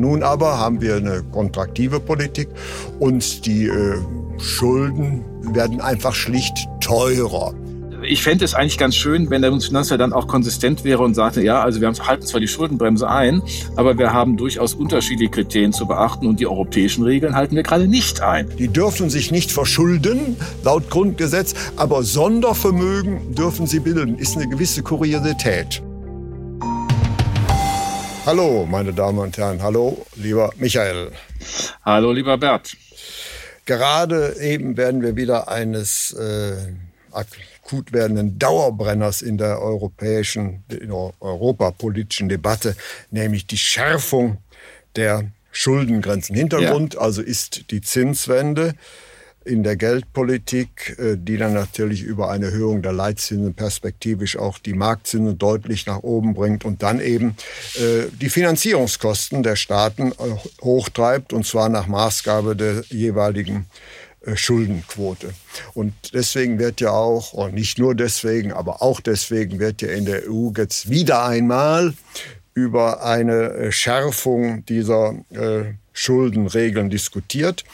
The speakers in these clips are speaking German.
Nun aber haben wir eine kontraktive Politik und die äh, Schulden werden einfach schlicht teurer ich fände es eigentlich ganz schön, wenn der Bundesfinanzminister dann auch konsistent wäre und sagte, ja, also wir halten zwar die Schuldenbremse ein, aber wir haben durchaus unterschiedliche Kriterien zu beachten und die europäischen Regeln halten wir gerade nicht ein. Die dürfen sich nicht verschulden, laut Grundgesetz, aber Sondervermögen dürfen sie bilden. Ist eine gewisse Kuriosität. Hallo, meine Damen und Herren. Hallo, lieber Michael. Hallo, lieber Bert. Gerade eben werden wir wieder eines äh, akut werdenden Dauerbrenners in der europäischen, in der europapolitischen Debatte, nämlich die Schärfung der Schuldengrenzen. Hintergrund ja. also ist die Zinswende in der Geldpolitik, äh, die dann natürlich über eine Erhöhung der Leitzinsen perspektivisch auch die Marktzinsen deutlich nach oben bringt und dann eben äh, die Finanzierungskosten der Staaten äh, hochtreibt und zwar nach Maßgabe der jeweiligen Schuldenquote. Und deswegen wird ja auch, und nicht nur deswegen, aber auch deswegen wird ja in der EU jetzt wieder einmal über eine Schärfung dieser Schuldenregeln diskutiert.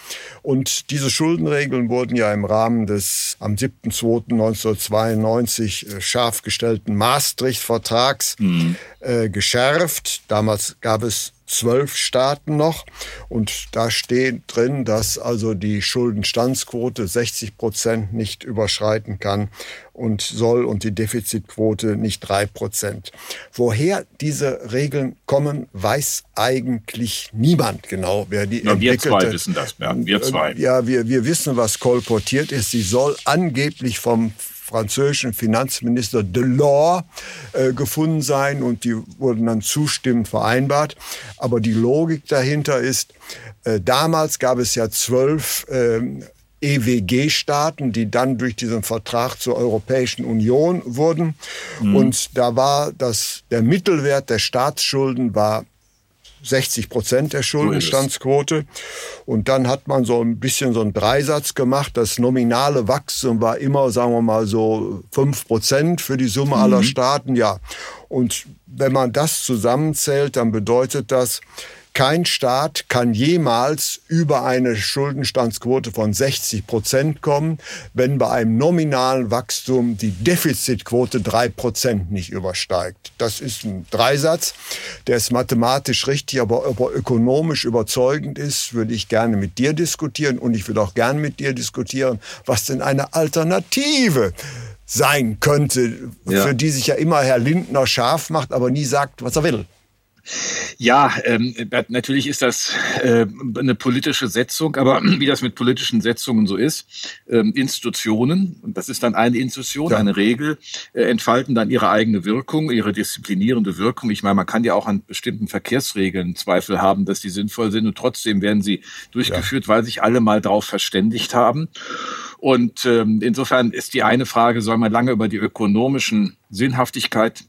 Und diese Schuldenregeln wurden ja im Rahmen des am 7.2.1992 äh, scharf gestellten Maastricht-Vertrags mhm. äh, geschärft. Damals gab es zwölf Staaten noch. Und da steht drin, dass also die Schuldenstandsquote 60 Prozent nicht überschreiten kann und soll und die Defizitquote nicht drei Prozent. Woher diese Regeln kommen, weiß eigentlich niemand genau, wer die ja, Wir zwei wissen das, Bernd. Wir zwei. Ja, wir, wir wissen, was kolportiert ist. Sie soll angeblich vom französischen Finanzminister Delors äh, gefunden sein und die wurden dann zustimmend vereinbart. Aber die Logik dahinter ist, äh, damals gab es ja zwölf äh, EWG-Staaten, die dann durch diesen Vertrag zur Europäischen Union wurden. Mhm. Und da war das, der Mittelwert der Staatsschulden war 60 Prozent der Schuldenstandsquote. Und dann hat man so ein bisschen so einen Dreisatz gemacht. Das nominale Wachstum war immer, sagen wir mal, so fünf Prozent für die Summe mhm. aller Staaten. Ja. Und wenn man das zusammenzählt, dann bedeutet das, kein Staat kann jemals über eine Schuldenstandsquote von 60 Prozent kommen, wenn bei einem nominalen Wachstum die Defizitquote drei Prozent nicht übersteigt. Das ist ein Dreisatz, der ist mathematisch richtig, aber ob ökonomisch überzeugend ist, würde ich gerne mit dir diskutieren und ich würde auch gerne mit dir diskutieren, was denn eine Alternative sein könnte, ja. für die sich ja immer Herr Lindner scharf macht, aber nie sagt, was er will. Ja, ähm, natürlich ist das äh, eine politische Setzung, aber wie das mit politischen Setzungen so ist, ähm, Institutionen, und das ist dann eine Institution, ja. eine Regel, äh, entfalten dann ihre eigene Wirkung, ihre disziplinierende Wirkung. Ich meine, man kann ja auch an bestimmten Verkehrsregeln Zweifel haben, dass die sinnvoll sind und trotzdem werden sie durchgeführt, ja. weil sich alle mal darauf verständigt haben. Und ähm, insofern ist die eine Frage, soll man lange über die ökonomischen Sinnhaftigkeit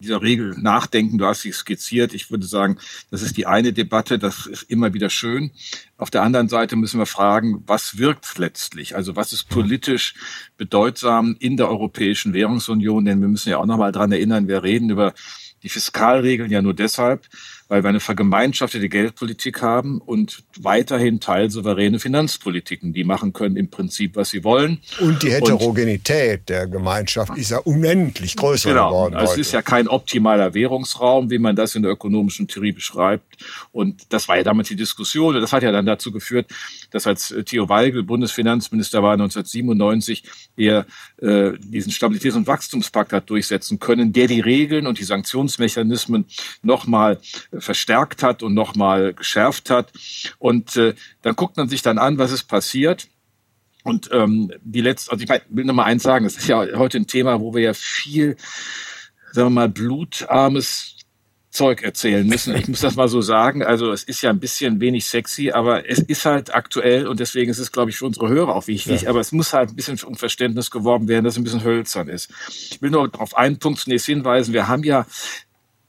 dieser Regel nachdenken. Du hast sie skizziert. Ich würde sagen, das ist die eine Debatte. Das ist immer wieder schön. Auf der anderen Seite müssen wir fragen, was wirkt letztlich? Also was ist politisch bedeutsam in der Europäischen Währungsunion? Denn wir müssen ja auch nochmal dran erinnern, wir reden über die Fiskalregeln ja nur deshalb, weil wir eine vergemeinschaftete Geldpolitik haben und weiterhin teilsouveräne Finanzpolitiken, die machen können im Prinzip, was sie wollen. Und die Heterogenität und, der Gemeinschaft ist ja unendlich größer genau, geworden. Also es ist ja kein optimaler Währungsraum, wie man das in der ökonomischen Theorie beschreibt. Und das war ja damals die Diskussion. Und das hat ja dann dazu geführt, dass als Theo Weigel Bundesfinanzminister war 1997, er äh, diesen Stabilitäts- und Wachstumspakt hat durchsetzen können, der die Regeln und die Sanktionsmechanismen nochmal verstärkt hat und nochmal geschärft hat. Und äh, dann guckt man sich dann an, was ist passiert. Und ähm, die letzte, also ich will noch mal eins sagen, das ist ja heute ein Thema, wo wir ja viel, sagen wir mal, blutarmes Zeug erzählen müssen. Ich muss das mal so sagen. Also es ist ja ein bisschen wenig sexy, aber es ist halt aktuell und deswegen ist es, glaube ich, für unsere Hörer auch wichtig. Ja. Aber es muss halt ein bisschen um Verständnis geworben werden, dass es ein bisschen hölzern ist. Ich will nur auf einen Punkt zunächst hinweisen. Wir haben ja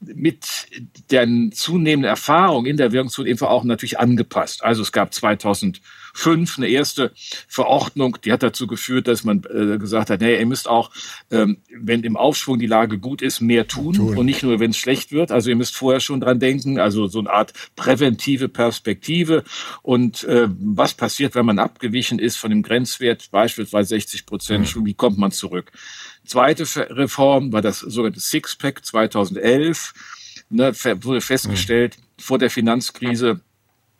mit der zunehmenden Erfahrung in der Wirkung eben auch natürlich angepasst. Also es gab 2005 eine erste Verordnung, die hat dazu geführt, dass man äh, gesagt hat, nee, ihr müsst auch, ähm, wenn im Aufschwung die Lage gut ist, mehr tun, tun. und nicht nur, wenn es schlecht wird. Also ihr müsst vorher schon dran denken, also so eine Art präventive Perspektive. Und äh, was passiert, wenn man abgewichen ist von dem Grenzwert, beispielsweise 60 Prozent, mhm. wie kommt man zurück? Zweite Reform war das sogenannte Sixpack 2011. Ne, wurde festgestellt, mhm. vor der Finanzkrise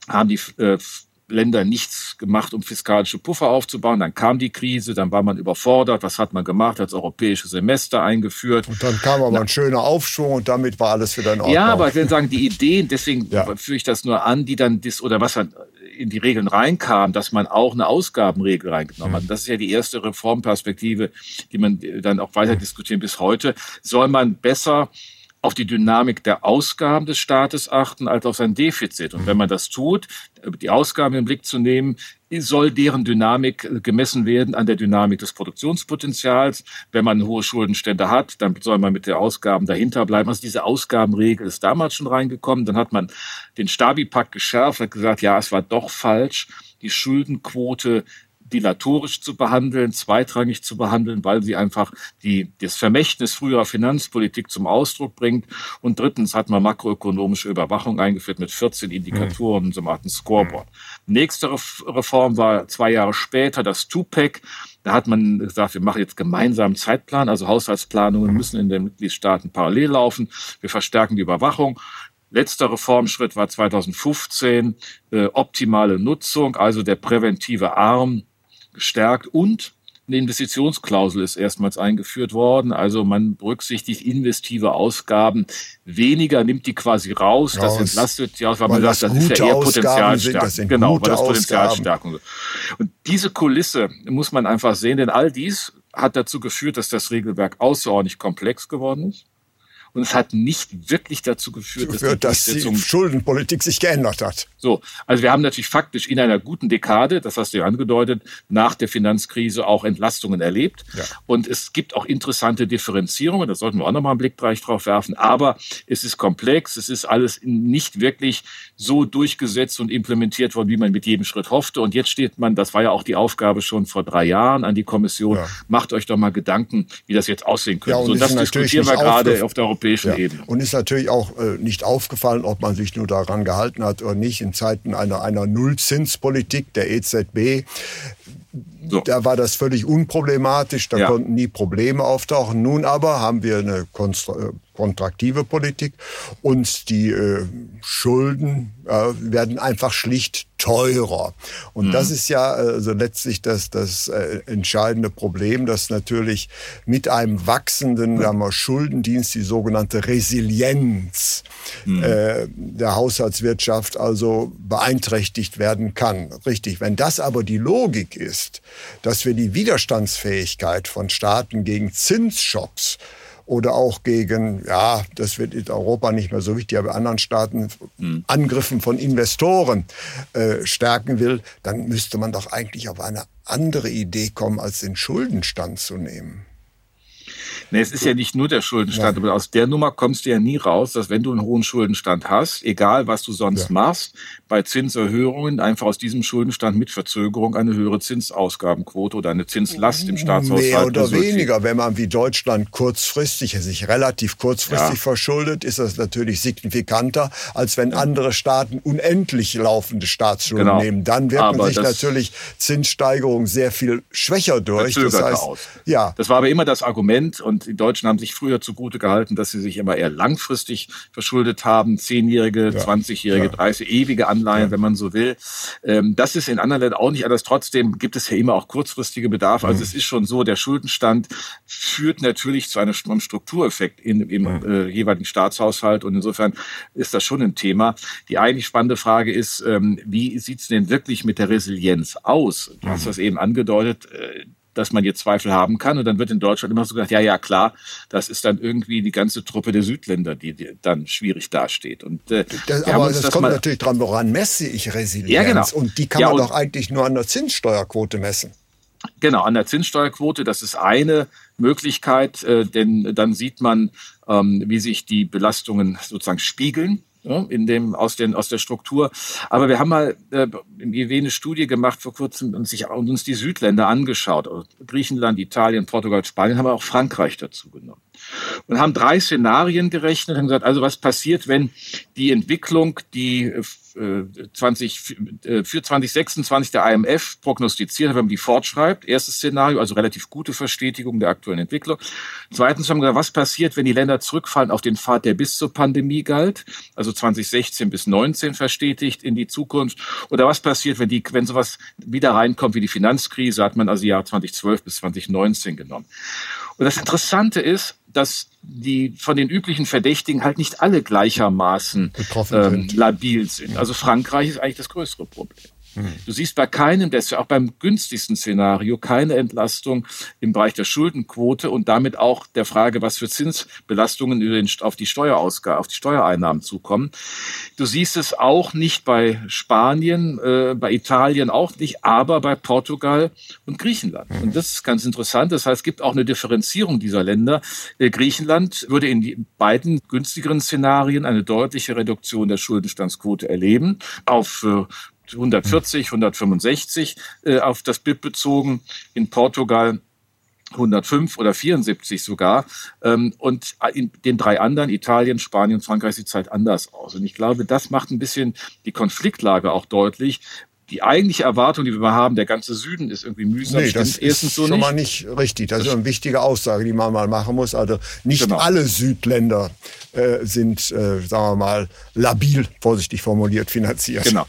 haben die äh, Länder nichts gemacht, um fiskalische Puffer aufzubauen. Dann kam die Krise, dann war man überfordert. Was hat man gemacht? Als europäische Semester eingeführt. Und dann kam aber Na, ein schöner Aufschwung und damit war alles wieder in Ordnung. Ja, aber ich will sagen, die Ideen, deswegen ja. führe ich das nur an, die dann dis oder was dann in die Regeln reinkam, dass man auch eine Ausgabenregel reingenommen hat. Mhm. Das ist ja die erste Reformperspektive, die man dann auch weiter diskutieren bis heute. Soll man besser auf die Dynamik der Ausgaben des Staates achten als auf sein Defizit. Und wenn man das tut, die Ausgaben im Blick zu nehmen, soll deren Dynamik gemessen werden an der Dynamik des Produktionspotenzials. Wenn man hohe Schuldenstände hat, dann soll man mit den Ausgaben dahinter bleiben. Also diese Ausgabenregel ist damals schon reingekommen. Dann hat man den Stabi-Pakt geschärft, hat gesagt, ja, es war doch falsch. Die Schuldenquote dilatorisch zu behandeln, zweitrangig zu behandeln, weil sie einfach die, das Vermächtnis früherer Finanzpolitik zum Ausdruck bringt. Und drittens hat man makroökonomische Überwachung eingeführt mit 14 Indikatoren, mhm. so einer Art Scoreboard. Nächste Reform war zwei Jahre später das Tupac. Da hat man gesagt, wir machen jetzt gemeinsam Zeitplan, also Haushaltsplanungen müssen in den Mitgliedstaaten parallel laufen. Wir verstärken die Überwachung. Letzter Reformschritt war 2015 äh, optimale Nutzung, also der präventive Arm gestärkt und eine Investitionsklausel ist erstmals eingeführt worden. Also man berücksichtigt investive Ausgaben weniger, nimmt die quasi raus. raus. Das entlastet ja, weil, weil man sagt, das ist ja eher Potenzialstärkung. Genau, weil das Potenzialstärkung ist. Und diese Kulisse muss man einfach sehen, denn all dies hat dazu geführt, dass das Regelwerk außerordentlich komplex geworden ist. Und es hat nicht wirklich dazu geführt, dass, dass die Schuldenpolitik sich geändert hat. So, also wir haben natürlich faktisch in einer guten Dekade, das hast du ja angedeutet, nach der Finanzkrise auch Entlastungen erlebt. Ja. Und es gibt auch interessante Differenzierungen, da sollten wir auch nochmal einen Blick drauf werfen. Aber es ist komplex, es ist alles nicht wirklich so durchgesetzt und implementiert worden, wie man mit jedem Schritt hoffte. Und jetzt steht man, das war ja auch die Aufgabe schon vor drei Jahren an die Kommission, ja. macht euch doch mal Gedanken, wie das jetzt aussehen könnte. Ja, so, das diskutieren wir gerade auf der europäischen ja. Ebene. Und ist natürlich auch äh, nicht aufgefallen, ob man sich nur daran gehalten hat oder nicht. In Zeiten einer, einer Nullzinspolitik der EZB so. Da war das völlig unproblematisch, da ja. konnten nie Probleme auftauchen. Nun aber haben wir eine äh, kontraktive Politik und die äh, Schulden äh, werden einfach schlicht teurer. Und mhm. das ist ja also letztlich das, das äh, entscheidende Problem, dass natürlich mit einem wachsenden wir, Schuldendienst die sogenannte Resilienz mhm. äh, der Haushaltswirtschaft also beeinträchtigt werden kann. Richtig. Wenn das aber die Logik ist, dass wir die Widerstandsfähigkeit von Staaten gegen Zinsschocks oder auch gegen, ja, das wird in Europa nicht mehr so wichtig, aber anderen Staaten mhm. Angriffen von Investoren äh, stärken will, dann müsste man doch eigentlich auf eine andere Idee kommen, als den Schuldenstand zu nehmen. Nee, es ist ja nicht nur der Schuldenstand, ja. aber aus der Nummer kommst du ja nie raus, dass wenn du einen hohen Schuldenstand hast, egal was du sonst ja. machst, bei Zinserhöhungen einfach aus diesem Schuldenstand mit Verzögerung eine höhere Zinsausgabenquote oder eine Zinslast im Staatshaushalt. Mehr oder weniger. Wenn man wie Deutschland kurzfristig, sich relativ kurzfristig ja. verschuldet, ist das natürlich signifikanter, als wenn andere Staaten unendlich laufende Staatsschulden genau. nehmen. Dann wirken sich natürlich Zinssteigerungen sehr viel schwächer durch. Das heißt, aus. ja. Das war aber immer das Argument und die Deutschen haben sich früher zugute gehalten, dass sie sich immer eher langfristig verschuldet haben. Zehnjährige, zwanzigjährige, ja. 30, ewige Anleihen, ja. wenn man so will. Ähm, das ist in anderen Ländern auch nicht anders. Trotzdem gibt es ja immer auch kurzfristige Bedarfe. Also mhm. es ist schon so, der Schuldenstand führt natürlich zu einem Struktureffekt in, im mhm. äh, jeweiligen Staatshaushalt. Und insofern ist das schon ein Thema. Die eigentlich spannende Frage ist, ähm, wie sieht es denn wirklich mit der Resilienz aus? Du hast mhm. das eben angedeutet. Äh, dass man jetzt Zweifel haben kann. Und dann wird in Deutschland immer so gesagt, ja, ja, klar, das ist dann irgendwie die ganze Truppe der Südländer, die, die dann schwierig dasteht. Und, äh, das, aber das, das kommt natürlich dran, woran messe ich Resilienz? Ja, genau. Und die kann ja, man doch eigentlich nur an der Zinssteuerquote messen. Genau, an der Zinssteuerquote, das ist eine Möglichkeit, äh, denn dann sieht man, ähm, wie sich die Belastungen sozusagen spiegeln in dem, aus, den, aus der Struktur. Aber wir haben mal äh, im IW eine Studie gemacht vor kurzem und, sich, und uns die Südländer angeschaut. Also Griechenland, Italien, Portugal, Spanien, haben wir auch Frankreich dazu genommen. Und haben drei Szenarien gerechnet und gesagt, also was passiert, wenn die Entwicklung, die äh, 20, äh, für 2026 der IMF prognostiziert, wenn man die fortschreibt. Erstes Szenario, also relativ gute Verstetigung der aktuellen Entwicklung. Zweitens haben wir gesagt, was passiert, wenn die Länder zurückfallen auf den Pfad, der bis zur Pandemie galt, also 2016 bis 19 verstetigt in die Zukunft. Oder was passiert, wenn die, wenn sowas wieder reinkommt wie die Finanzkrise, hat man also Jahr 2012 bis 2019 genommen. Und das Interessante ist, dass die von den üblichen Verdächtigen halt nicht alle gleichermaßen ähm, labil sind. Also Frankreich ist eigentlich das größere Problem. Hm. Du siehst bei keinem, ja auch beim günstigsten Szenario, keine Entlastung im Bereich der Schuldenquote und damit auch der Frage, was für Zinsbelastungen auf die Steuerausgabe, auf die Steuereinnahmen zukommen. Du siehst es auch nicht bei Spanien, äh, bei Italien auch nicht, aber bei Portugal und Griechenland. Hm. Und das ist ganz interessant. Das heißt, es gibt auch eine Differenzierung dieser Länder. Äh, Griechenland würde in beiden günstigeren Szenarien eine deutliche Reduktion der Schuldenstandsquote erleben auf äh, 140, 165 äh, auf das BIP bezogen. In Portugal 105 oder 74 sogar. Ähm, und in den drei anderen, Italien, Spanien, Frankreich, sieht es halt anders aus. Und ich glaube, das macht ein bisschen die Konfliktlage auch deutlich. Die eigentliche Erwartung, die wir mal haben, der ganze Süden ist irgendwie mühsam. Nee, das ist so schon nicht. mal nicht richtig. Das, das ist eine wichtige Aussage, die man mal machen muss. Also nicht genau. alle Südländer äh, sind, äh, sagen wir mal, labil, vorsichtig formuliert, finanziert. Genau.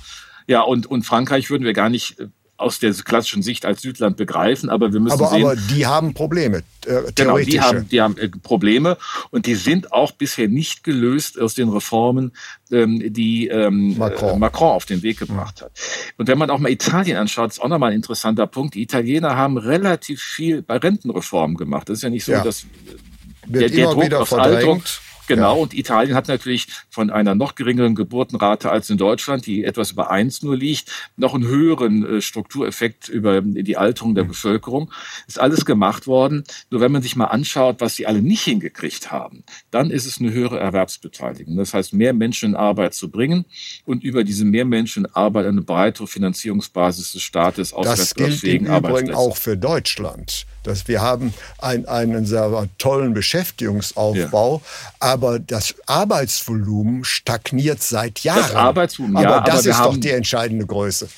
Ja, und, und Frankreich würden wir gar nicht äh, aus der klassischen Sicht als Südland begreifen, aber wir müssen aber, sehen. Aber die haben Probleme. Äh, genau, die haben, die haben äh, Probleme und die sind auch bisher nicht gelöst aus den Reformen, ähm, die ähm, Macron. Äh, Macron auf den Weg gebracht hat. Und wenn man auch mal Italien anschaut, ist auch nochmal ein interessanter Punkt. Die Italiener haben relativ viel bei Rentenreformen gemacht. Das ist ja nicht so, ja. dass der, der Druck aufs Alter Genau, ja. und Italien hat natürlich von einer noch geringeren Geburtenrate als in Deutschland, die etwas über eins nur liegt, noch einen höheren äh, Struktureffekt über die Alterung der mhm. Bevölkerung. Ist alles gemacht worden. Nur wenn man sich mal anschaut, was sie alle nicht hingekriegt haben, dann ist es eine höhere Erwerbsbeteiligung. Das heißt, mehr Menschen in Arbeit zu bringen und über diese mehr Menschen in Arbeit eine breitere Finanzierungsbasis des Staates Das gilt im Übrigen auch für Deutschland. Dass wir haben ein, einen sehr tollen Beschäftigungsaufbau, ja. aber das Arbeitsvolumen stagniert seit Jahren. Das Arbeitsvolumen, aber ja, das aber ist doch die entscheidende Größe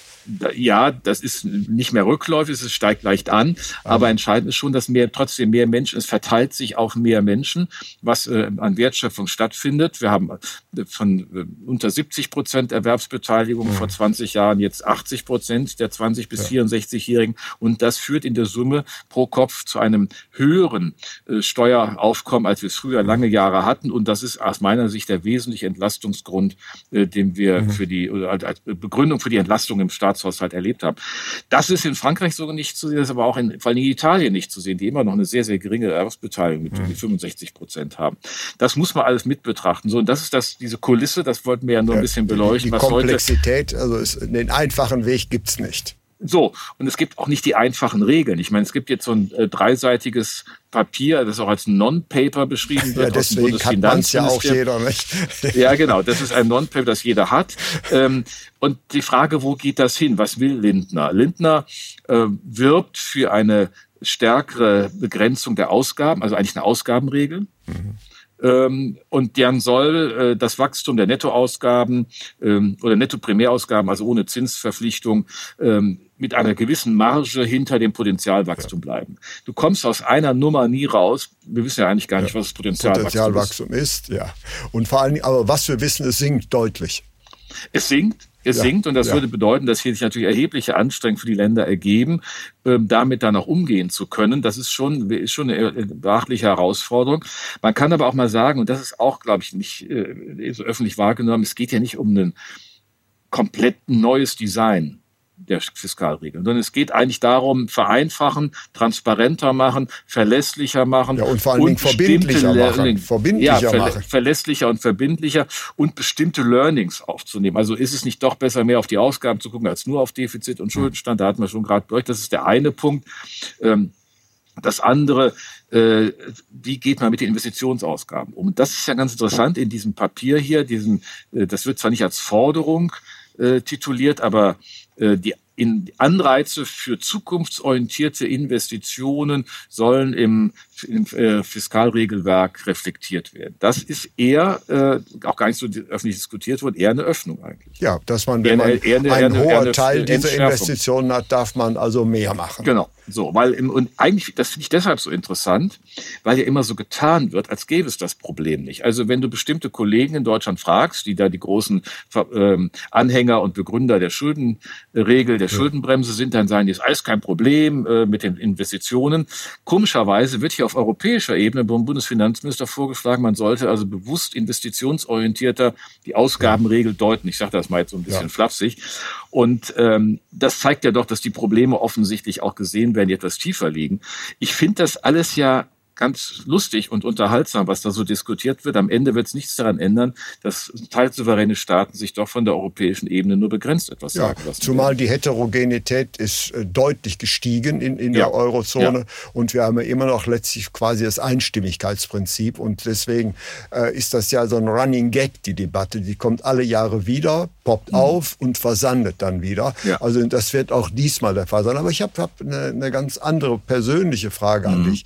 ja, das ist nicht mehr rückläufig, es steigt leicht an, aber entscheidend ist schon, dass mehr, trotzdem mehr Menschen, es verteilt sich auf mehr Menschen, was äh, an Wertschöpfung stattfindet. Wir haben äh, von äh, unter 70 Prozent Erwerbsbeteiligung mhm. vor 20 Jahren jetzt 80 Prozent der 20 bis ja. 64-Jährigen und das führt in der Summe pro Kopf zu einem höheren äh, Steueraufkommen, als wir es früher lange Jahre hatten und das ist aus meiner Sicht der wesentliche Entlastungsgrund, äh, den wir mhm. für die, oder als Begründung für die Entlastung im Staat Staatshaushalt erlebt haben. Das ist in Frankreich sogar nicht zu sehen, das ist aber auch in, vor allem in Italien nicht zu sehen, die immer noch eine sehr, sehr geringe Erwerbsbeteiligung mit mhm. 65 Prozent haben. Das muss man alles mit betrachten. So, und das ist das, diese Kulisse, das wollten wir ja nur ein bisschen beleuchten. Die, die Komplexität, also ist, den einfachen Weg gibt's nicht. So, und es gibt auch nicht die einfachen Regeln. Ich meine, es gibt jetzt so ein äh, dreiseitiges Papier, das auch als Non-Paper beschrieben wird. Ja, deswegen kann man ja auch jeder nicht. ja, genau, das ist ein Non-Paper, das jeder hat. Ähm, und die Frage, wo geht das hin? Was will Lindner? Lindner äh, wirbt für eine stärkere Begrenzung der Ausgaben, also eigentlich eine Ausgabenregel. Mhm. Ähm, und dann soll äh, das Wachstum der Nettoausgaben ähm, oder Nettoprimärausgaben, also ohne Zinsverpflichtung, ähm, mit einer gewissen Marge hinter dem Potenzialwachstum bleiben. Du kommst aus einer Nummer nie raus. Wir wissen ja eigentlich gar nicht, was das Potenzialwachstum, Potenzialwachstum ist. ist. Ja. Und vor allen Dingen, aber was wir wissen, es sinkt deutlich. Es sinkt, es ja, sinkt und das ja. würde bedeuten, dass hier sich natürlich erhebliche Anstrengungen für die Länder ergeben, ähm, damit dann auch umgehen zu können. Das ist schon, ist schon eine äh, beachtliche Herausforderung. Man kann aber auch mal sagen, und das ist auch, glaube ich, nicht äh, so öffentlich wahrgenommen, es geht ja nicht um ein komplett neues Design der Fiskalregeln, sondern es geht eigentlich darum, vereinfachen, transparenter machen, verlässlicher machen ja, und vor allen Dingen verbindlicher machen. Verbindlicher ja, ver machen. verlässlicher und verbindlicher und bestimmte Learnings aufzunehmen. Also ist es nicht doch besser, mehr auf die Ausgaben zu gucken, als nur auf Defizit und Schuldenstand? Da hatten wir schon gerade durch. Das ist der eine Punkt. Ähm, das andere, äh, wie geht man mit den Investitionsausgaben um? Das ist ja ganz interessant in diesem Papier hier. Diesen, äh, das wird zwar nicht als Forderung äh, tituliert, aber die in Anreize für zukunftsorientierte Investitionen sollen im, im äh, Fiskalregelwerk reflektiert werden. Das ist eher, äh, auch gar nicht so öffentlich diskutiert worden, eher eine Öffnung eigentlich. Ja, dass man, wenn man eher eine, ein hoher eine, Teil dieser Investitionen hat, darf man also mehr machen. Genau, so, weil im, und eigentlich, das finde ich deshalb so interessant, weil ja immer so getan wird, als gäbe es das Problem nicht. Also wenn du bestimmte Kollegen in Deutschland fragst, die da die großen ähm, Anhänger und Begründer der Schuldenregel, der Schuldenbremse sind, dann sagen die, ist alles kein Problem äh, mit den Investitionen. Komischerweise wird hier auf europäischer Ebene vom Bundesfinanzminister vorgeschlagen, man sollte also bewusst investitionsorientierter die Ausgabenregel deuten. Ich sage das mal jetzt so ein bisschen ja. flapsig. Und ähm, das zeigt ja doch, dass die Probleme offensichtlich auch gesehen werden, die etwas tiefer liegen. Ich finde das alles ja ganz lustig und unterhaltsam, was da so diskutiert wird. Am Ende wird es nichts daran ändern, dass teilsouveräne Staaten sich doch von der europäischen Ebene nur begrenzt etwas ja, sagen lassen. Zumal die Heterogenität ist äh, deutlich gestiegen in, in ja. der Eurozone ja. und wir haben ja immer noch letztlich quasi das Einstimmigkeitsprinzip und deswegen äh, ist das ja so ein Running Gag, die Debatte. Die kommt alle Jahre wieder, poppt mhm. auf und versandet dann wieder. Also das wird auch diesmal der Fall sein. Aber ich habe hab eine, eine ganz andere persönliche Frage mhm. an dich.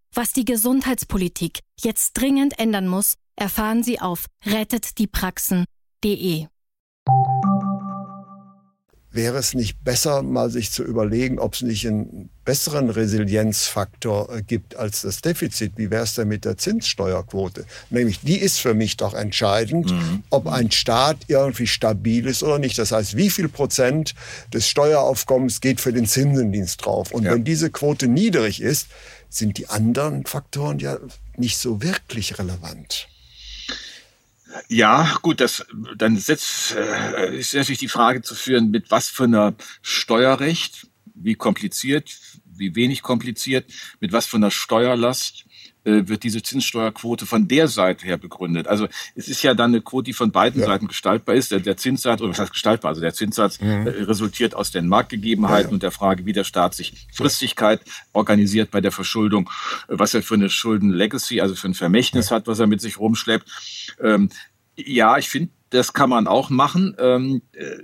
Was die Gesundheitspolitik jetzt dringend ändern muss, erfahren Sie auf rettetdiepraxen.de. Wäre es nicht besser, mal sich zu überlegen, ob es nicht einen besseren Resilienzfaktor äh, gibt als das Defizit? Wie wäre es denn mit der Zinssteuerquote? Nämlich, die ist für mich doch entscheidend, mhm. ob ein Staat irgendwie stabil ist oder nicht. Das heißt, wie viel Prozent des Steueraufkommens geht für den Zinsendienst drauf? Und ja. wenn diese Quote niedrig ist, sind die anderen Faktoren ja nicht so wirklich relevant. Ja, gut, das, dann setzt, äh, ist natürlich die Frage zu führen, mit was für einer Steuerrecht, wie kompliziert, wie wenig kompliziert, mit was für einer Steuerlast wird diese Zinssteuerquote von der Seite her begründet. Also es ist ja dann eine Quote, die von beiden ja. Seiten gestaltbar ist. Der, der Zinssatz, oder was heißt gestaltbar, also der Zinssatz mhm. äh, resultiert aus den Marktgegebenheiten ja, ja. und der Frage, wie der Staat sich Fristigkeit organisiert bei der Verschuldung, äh, was er für eine Schulden-Legacy, also für ein Vermächtnis hat, was er mit sich rumschleppt. Ähm, ja, ich finde, das kann man auch machen. Ähm, äh,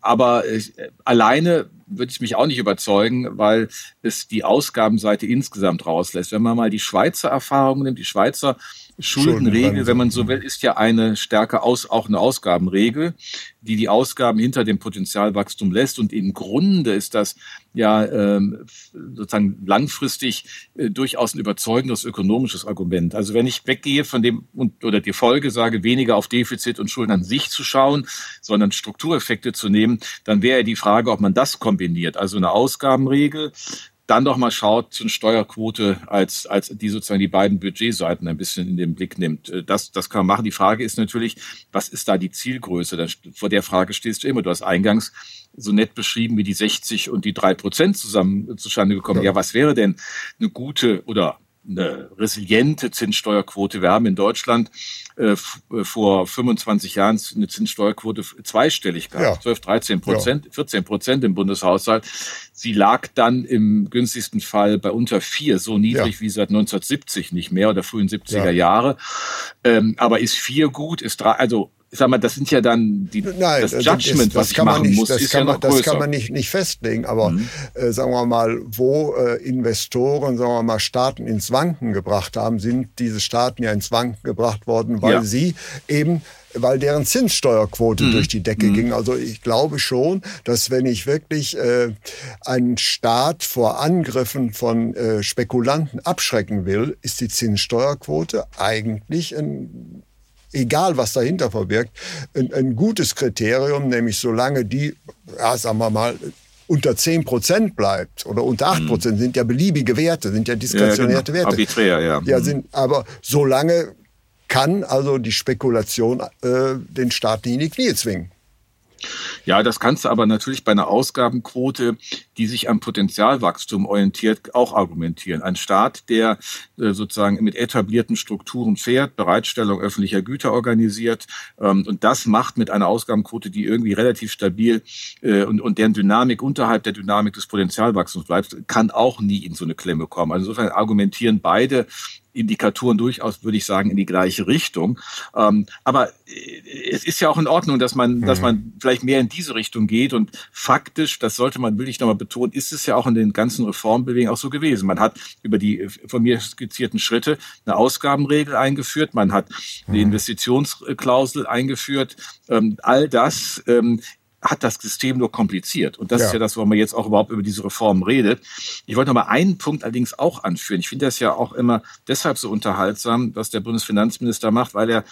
aber äh, alleine würde ich mich auch nicht überzeugen, weil es die Ausgabenseite insgesamt rauslässt. Wenn man mal die Schweizer Erfahrungen nimmt, die Schweizer Schuldenregel, wenn man so will, ist ja eine stärker aus, auch eine Ausgabenregel, die die Ausgaben hinter dem Potenzialwachstum lässt. Und im Grunde ist das ja ähm, sozusagen langfristig äh, durchaus ein überzeugendes ökonomisches Argument. Also wenn ich weggehe von dem und, oder die Folge sage, weniger auf Defizit und Schulden an sich zu schauen, sondern Struktureffekte zu nehmen, dann wäre die Frage, ob man das kombiniert. Also eine Ausgabenregel dann doch mal schaut zu einer Steuerquote, als, als die sozusagen die beiden Budgetseiten ein bisschen in den Blick nimmt. Äh, das, das kann man machen. Die Frage ist natürlich, was ist da die Zielgröße? Da, vor der Frage stehst du immer. Du hast eingangs so nett beschrieben, wie die 60 und die drei Prozent zusammen zustande gekommen. Ja. ja, was wäre denn eine gute oder eine resiliente Zinssteuerquote. Wir haben in Deutschland äh, äh vor 25 Jahren eine Zinssteuerquote zweistellig gehabt, ja. 12, 13 Prozent, ja. 14 Prozent im Bundeshaushalt. Sie lag dann im günstigsten Fall bei unter vier, so niedrig ja. wie seit 1970 nicht mehr oder frühen 70er Jahre. Ähm, aber ist vier gut, ist drei, also ich sag mal, das sind ja dann die, Nein, das Judgment, das, das was ich machen nicht, muss, das ist kann ja man, Das kann man nicht, nicht festlegen, aber mhm. äh, sagen wir mal, wo äh, Investoren, sagen wir mal, Staaten ins Wanken gebracht haben, sind diese Staaten ja ins Wanken gebracht worden, weil ja. sie eben weil deren Zinssteuerquote mhm. durch die Decke mhm. ging. Also ich glaube schon, dass wenn ich wirklich äh, einen Staat vor Angriffen von äh, Spekulanten abschrecken will, ist die Zinssteuerquote eigentlich ein egal was dahinter verbirgt, ein, ein gutes Kriterium, nämlich solange die, ja, sagen wir mal, unter 10 Prozent bleibt oder unter 8 Prozent, mhm. sind ja beliebige Werte, sind ja diskretionierte ja, genau. Werte. Arbiträr, ja. ja mhm. sind, aber solange kann also die Spekulation äh, den Staat nicht in die Knie zwingen. Ja, das kannst du aber natürlich bei einer Ausgabenquote, die sich am Potenzialwachstum orientiert, auch argumentieren. Ein Staat, der äh, sozusagen mit etablierten Strukturen fährt, Bereitstellung öffentlicher Güter organisiert ähm, und das macht mit einer Ausgabenquote, die irgendwie relativ stabil äh, und, und deren Dynamik unterhalb der Dynamik des Potenzialwachstums bleibt, kann auch nie in so eine Klemme kommen. Also insofern argumentieren beide Indikatoren durchaus, würde ich sagen, in die gleiche Richtung. Ähm, aber äh, es ist ja auch in Ordnung, dass man, mhm. dass man vielleicht mehr in diese Richtung geht. Und faktisch, das sollte man wirklich nochmal betonen, ist es ja auch in den ganzen Reformbewegungen auch so gewesen. Man hat über die äh, von mir skizzierten Schritte eine Ausgabenregel eingeführt, man hat mhm. eine Investitionsklausel eingeführt. Ähm, all das ähm, hat das System nur kompliziert. Und das ja. ist ja das, warum man jetzt auch überhaupt über diese Reformen redet. Ich wollte noch mal einen Punkt allerdings auch anführen. Ich finde das ja auch immer deshalb so unterhaltsam, was der Bundesfinanzminister macht, weil er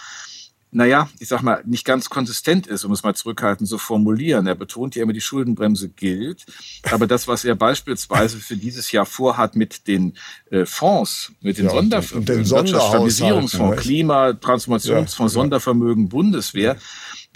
naja, ich sag mal, nicht ganz konsistent ist, um es mal zurückhaltend zu formulieren. Er betont ja immer, die Schuldenbremse gilt. Aber das, was er beispielsweise für dieses Jahr vorhat mit den äh, Fonds, mit den, ja, Sondervermögen, Stabilisierungsfonds, Klima, Transformationsfonds, ja, Sondervermögen, Bundeswehr,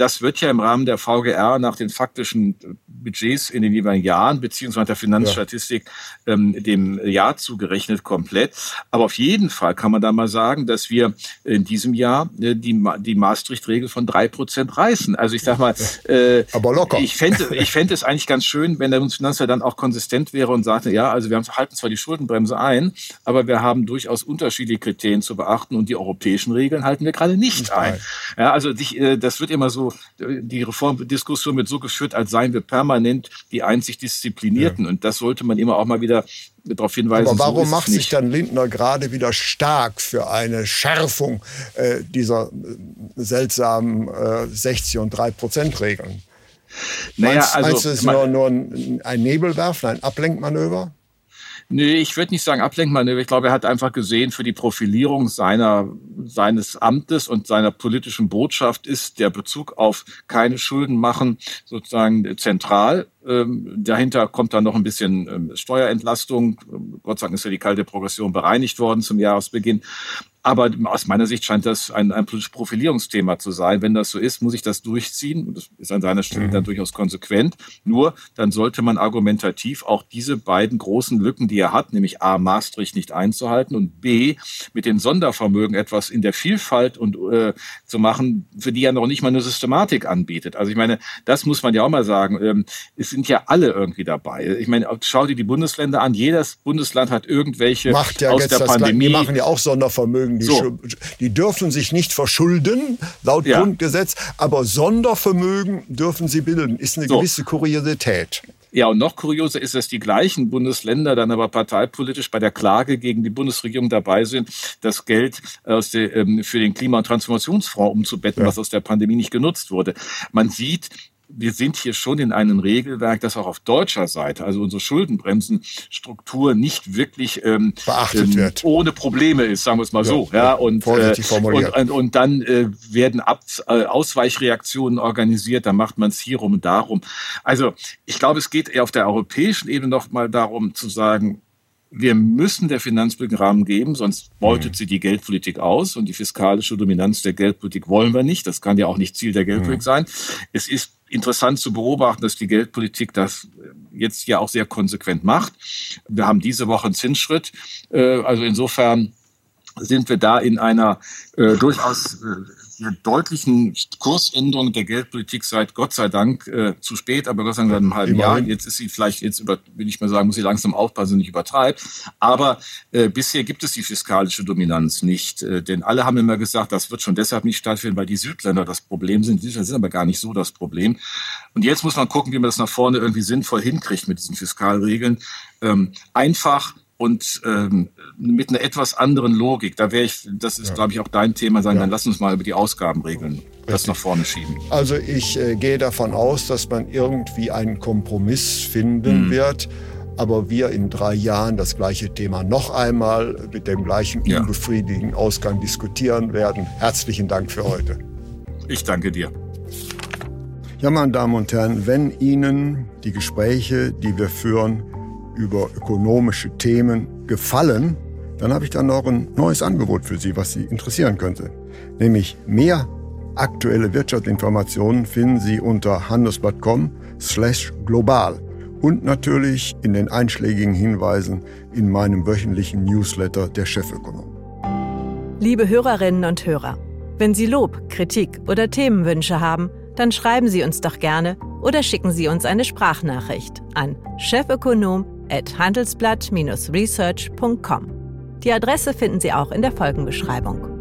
das wird ja im Rahmen der VGR nach den faktischen Budgets in den jeweiligen Jahren beziehungsweise der Finanzstatistik ja. ähm, dem Jahr zugerechnet komplett. Aber auf jeden Fall kann man da mal sagen, dass wir in diesem Jahr äh, die, die Maastricht-Regel von drei Prozent reißen. Also ich sag mal, äh, aber locker. Ich fände, ich fände es eigentlich ganz schön, wenn der Bundesfinanzminister dann auch konsistent wäre und sagte, ja, also wir haben, halten zwar die Schuldenbremse ein, aber wir haben durchaus unterschiedliche Kriterien zu beachten und die europäischen Regeln halten wir gerade nicht ein. Ja, also dich, äh, das wird immer so die Reformdiskussion wird so geführt, als seien wir permanent die einzig Disziplinierten. Ja. Und das sollte man immer auch mal wieder darauf hinweisen. Aber warum so macht sich dann Lindner gerade wieder stark für eine Schärfung äh, dieser äh, seltsamen äh, 60 und 3 Prozent Regeln? Naja, meinst, also, meinst du, es ist nur, nur ein, ein Nebelwerfen, ein Ablenkmanöver? Nee, ich würde nicht sagen Ablenkmanöver. Ich glaube, er hat einfach gesehen, für die Profilierung seiner, seines Amtes und seiner politischen Botschaft ist der Bezug auf keine Schulden machen sozusagen zentral. Ähm, dahinter kommt dann noch ein bisschen ähm, Steuerentlastung. Gott sei Dank ist ja die kalte Progression bereinigt worden zum Jahresbeginn. Aber aus meiner Sicht scheint das ein, ein Profilierungsthema zu sein. Wenn das so ist, muss ich das durchziehen. Und das ist an seiner Stelle mhm. dann durchaus konsequent. Nur, dann sollte man argumentativ auch diese beiden großen Lücken, die er hat, nämlich A, Maastricht nicht einzuhalten und B, mit den Sondervermögen etwas in der Vielfalt und äh, zu machen, für die er noch nicht mal eine Systematik anbietet. Also ich meine, das muss man ja auch mal sagen. Ähm, es sind ja alle irgendwie dabei. Ich meine, schau dir die Bundesländer an. Jedes Bundesland hat irgendwelche Macht ja aus der Pandemie. Die machen ja auch Sondervermögen Vermögen. Die, so. die dürfen sich nicht verschulden, laut ja. Grundgesetz, aber Sondervermögen dürfen sie bilden. Ist eine so. gewisse Kuriosität. Ja, und noch kurioser ist, dass die gleichen Bundesländer dann aber parteipolitisch bei der Klage gegen die Bundesregierung dabei sind, das Geld aus der, ähm, für den Klima- und Transformationsfonds umzubetten, ja. was aus der Pandemie nicht genutzt wurde. Man sieht, wir sind hier schon in einem Regelwerk, das auch auf deutscher Seite, also unsere Schuldenbremsenstruktur nicht wirklich ähm, beachtet ähm, wird. ohne Probleme ist, sagen wir es mal ja, so. Ja, ja und, äh. Und, und, und dann äh, werden Ab äh, Ausweichreaktionen organisiert, dann macht man es hier rum und darum. Also ich glaube, es geht eher auf der europäischen Ebene noch mal darum zu sagen, wir müssen der Finanzpolitik Rahmen geben, sonst beutet mhm. sie die Geldpolitik aus und die fiskalische Dominanz der Geldpolitik wollen wir nicht. Das kann ja auch nicht Ziel der Geldpolitik mhm. sein. Es ist interessant zu beobachten, dass die Geldpolitik das jetzt ja auch sehr konsequent macht. Wir haben diese Woche einen Zinsschritt. Äh, also insofern sind wir da in einer äh, durchaus äh, der deutlichen Kursänderung der Geldpolitik seit Gott sei Dank äh, zu spät, aber Gott sei Dank seit einem halben Jahr. Jetzt ist sie vielleicht, jetzt über, will ich mal sagen, muss sie langsam aufpassen, nicht übertreibt. Aber äh, bisher gibt es die fiskalische Dominanz nicht. Äh, denn alle haben immer gesagt, das wird schon deshalb nicht stattfinden, weil die Südländer das Problem sind. Die Südländer sind aber gar nicht so das Problem. Und jetzt muss man gucken, wie man das nach vorne irgendwie sinnvoll hinkriegt mit diesen Fiskalregeln. Ähm, einfach und ähm, mit einer etwas anderen Logik. Da wäre ich, das ist, ja. glaube ich, auch dein Thema sein. Ja. Dann lass uns mal über die Ausgabenregeln das nach vorne schieben. Also ich äh, gehe davon aus, dass man irgendwie einen Kompromiss finden mhm. wird aber wir in drei Jahren das gleiche Thema noch einmal mit dem gleichen ja. unbefriedigenden Ausgang diskutieren werden. Herzlichen Dank für heute. Ich danke dir. Ja, meine Damen und Herren, wenn Ihnen die Gespräche, die wir führen über ökonomische Themen gefallen, dann habe ich dann noch ein neues Angebot für Sie, was Sie interessieren könnte. Nämlich mehr aktuelle Wirtschaftsinformationen finden Sie unter handelsblatt.com slash global und natürlich in den einschlägigen Hinweisen in meinem wöchentlichen Newsletter der Chefökonom. Liebe Hörerinnen und Hörer, wenn Sie Lob, Kritik oder Themenwünsche haben, dann schreiben Sie uns doch gerne oder schicken Sie uns eine Sprachnachricht an chefökonom@handelsblatt-research.com. Die Adresse finden Sie auch in der Folgenbeschreibung.